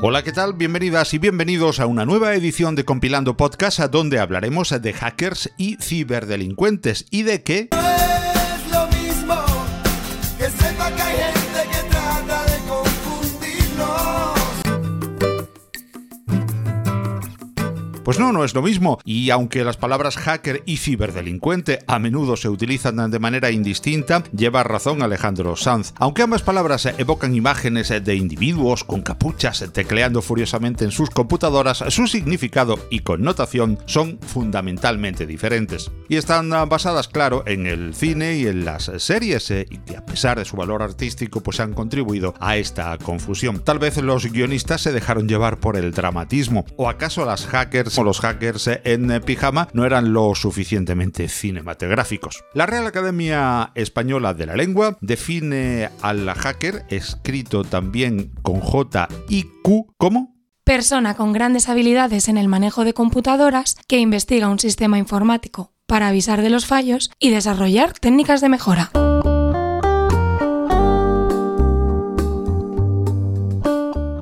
Hola, ¿qué tal? Bienvenidas y bienvenidos a una nueva edición de Compilando Podcast, donde hablaremos de hackers y ciberdelincuentes. Y de qué... Pues no, no es lo mismo. Y aunque las palabras hacker y ciberdelincuente a menudo se utilizan de manera indistinta, lleva razón Alejandro Sanz. Aunque ambas palabras evocan imágenes de individuos con capuchas tecleando furiosamente en sus computadoras, su significado y connotación son fundamentalmente diferentes. Y están basadas, claro, en el cine y en las series, eh, y que a pesar de su valor artístico, pues han contribuido a esta confusión. Tal vez los guionistas se dejaron llevar por el dramatismo, o acaso las hackers los hackers en pijama no eran lo suficientemente cinematográficos. La Real Academia Española de la Lengua define al hacker, escrito también con J y Q, como Persona con grandes habilidades en el manejo de computadoras que investiga un sistema informático para avisar de los fallos y desarrollar técnicas de mejora.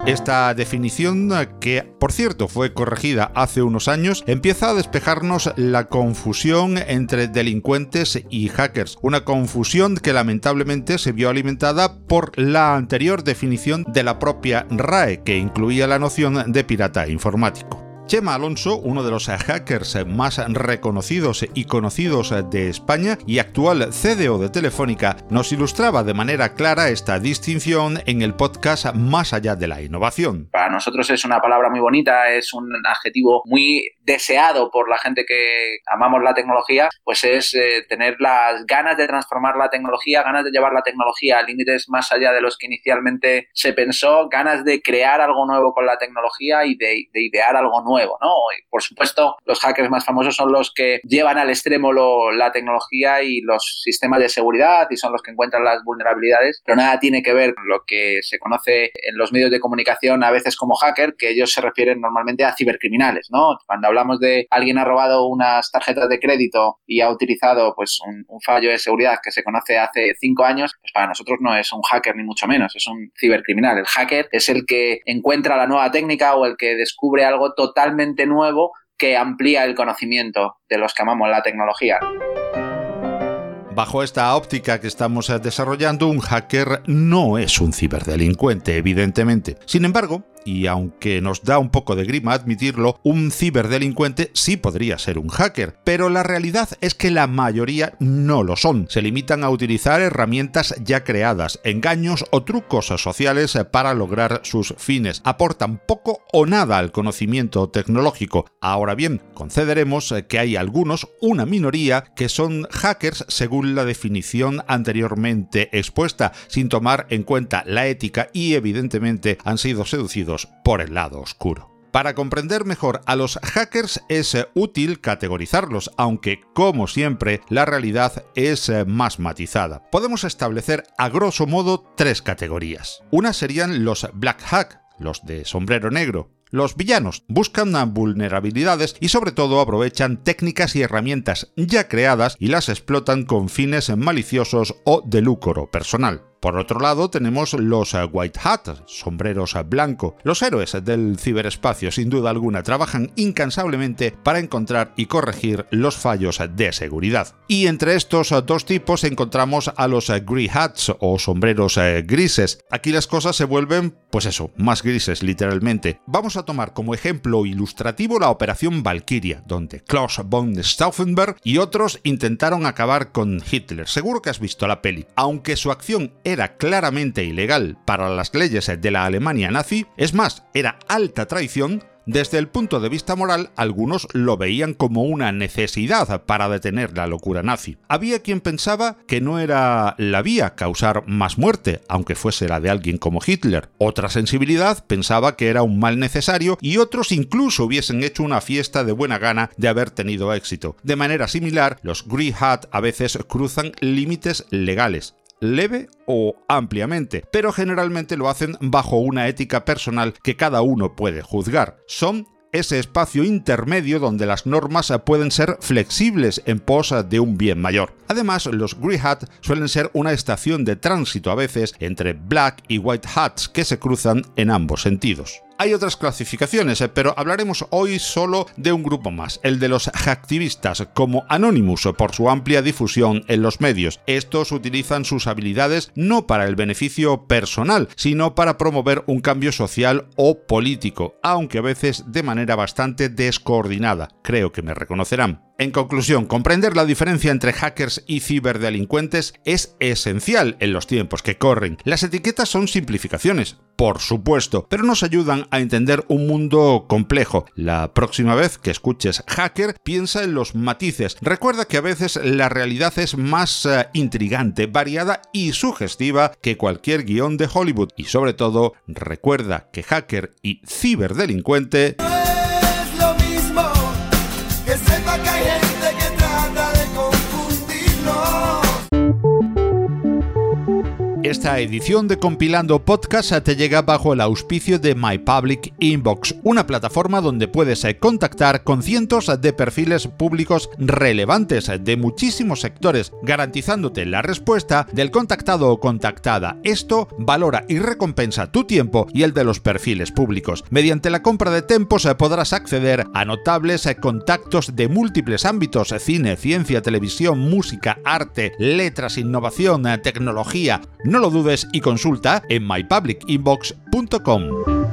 Esta definición, que por cierto fue corregida hace unos años, empieza a despejarnos la confusión entre delincuentes y hackers. Una confusión que lamentablemente se vio alimentada por la anterior definición de la propia RAE, que incluía la noción de pirata informático. Chema Alonso, uno de los hackers más reconocidos y conocidos de España y actual CDO de Telefónica, nos ilustraba de manera clara esta distinción en el podcast Más allá de la innovación. Para nosotros es una palabra muy bonita, es un adjetivo muy deseado por la gente que amamos la tecnología, pues es eh, tener las ganas de transformar la tecnología, ganas de llevar la tecnología a límites más allá de los que inicialmente se pensó, ganas de crear algo nuevo con la tecnología y de, de idear algo nuevo. ¿No? Y por supuesto, los hackers más famosos son los que llevan al extremo la tecnología y los sistemas de seguridad y son los que encuentran las vulnerabilidades, pero nada tiene que ver con lo que se conoce en los medios de comunicación a veces como hacker, que ellos se refieren normalmente a cibercriminales, ¿no? Cuando hablamos de alguien ha robado unas tarjetas de crédito y ha utilizado pues un, fallo de seguridad que se conoce hace cinco años, pues para nosotros no es un hacker ni mucho menos, es un cibercriminal. El hacker es el que encuentra la nueva técnica o el que descubre algo nuevo que amplía el conocimiento de los que amamos la tecnología. Bajo esta óptica que estamos eh, desarrollando, un hacker no es un ciberdelincuente, evidentemente. Sin embargo, y aunque nos da un poco de grima admitirlo, un ciberdelincuente sí podría ser un hacker, pero la realidad es que la mayoría no lo son. Se limitan a utilizar herramientas ya creadas, engaños o trucos sociales para lograr sus fines. Aportan poco o nada al conocimiento tecnológico. Ahora bien, concederemos que hay algunos, una minoría, que son hackers según la definición anteriormente expuesta, sin tomar en cuenta la ética y evidentemente han sido seducidos por el lado oscuro. Para comprender mejor a los hackers es eh, útil categorizarlos, aunque como siempre la realidad es eh, más matizada. Podemos establecer a grosso modo tres categorías. Una serían los black hack, los de sombrero negro, los villanos buscan vulnerabilidades y sobre todo aprovechan técnicas y herramientas ya creadas y las explotan con fines maliciosos o de lucro personal. Por otro lado, tenemos los eh, White Hat, sombreros blanco. Los héroes del ciberespacio, sin duda alguna, trabajan incansablemente para encontrar y corregir los fallos de seguridad. Y entre estos dos tipos encontramos a los Grey Hats o sombreros eh, grises. Aquí las cosas se vuelven, pues eso, más grises literalmente. Vamos a tomar como ejemplo ilustrativo la operación Valkyria, donde Klaus von Stauffenberg y otros intentaron acabar con Hitler. Seguro que has visto la peli. Aunque su acción era claramente ilegal para las leyes de la Alemania nazi, es más, era alta traición, desde el punto de vista moral, algunos lo veían como una necesidad para detener la locura nazi. Había quien pensaba que no era la vía causar más muerte, aunque fuese la de alguien como Hitler. Otra sensibilidad pensaba que era un mal necesario y otros incluso hubiesen hecho una fiesta de buena gana de haber tenido éxito. De manera similar, los Grey Hat a veces cruzan límites legales leve o ampliamente, pero generalmente lo hacen bajo una ética personal que cada uno puede juzgar. Son ese espacio intermedio donde las normas pueden ser flexibles en pos de un bien mayor. Además, los Grey Hat suelen ser una estación de tránsito a veces entre Black y White Hats que se cruzan en ambos sentidos. Hay otras clasificaciones, eh, pero hablaremos hoy solo de un grupo más, el de los hacktivistas, como Anonymous, por su amplia difusión en los medios. Estos utilizan sus habilidades no para el beneficio personal, sino para promover un cambio social o político, aunque a veces de manera bastante descoordinada. Creo que me reconocerán. En conclusión, comprender la diferencia entre hackers y ciberdelincuentes es esencial en los tiempos que corren. Las etiquetas son simplificaciones, por supuesto, pero nos ayudan a entender un mundo complejo. La próxima vez que escuches hacker, piensa en los matices. Recuerda que a veces la realidad es más uh, intrigante, variada y sugestiva que cualquier guion de Hollywood. Y sobre todo, recuerda que hacker y ciberdelincuente Esta edición de Compilando Podcast te llega bajo el auspicio de My Public Inbox, una plataforma donde puedes eh, contactar con cientos de perfiles públicos relevantes de muchísimos sectores, garantizándote la respuesta del contactado o contactada. Esto valora y recompensa tu tiempo y el de los perfiles públicos. Mediante la compra de tempos eh, podrás acceder a notables eh, contactos de múltiples ámbitos, cine, ciencia, televisión, música, arte, letras, innovación, tecnología. No lo dudes y consulta en mypublicinbox.com.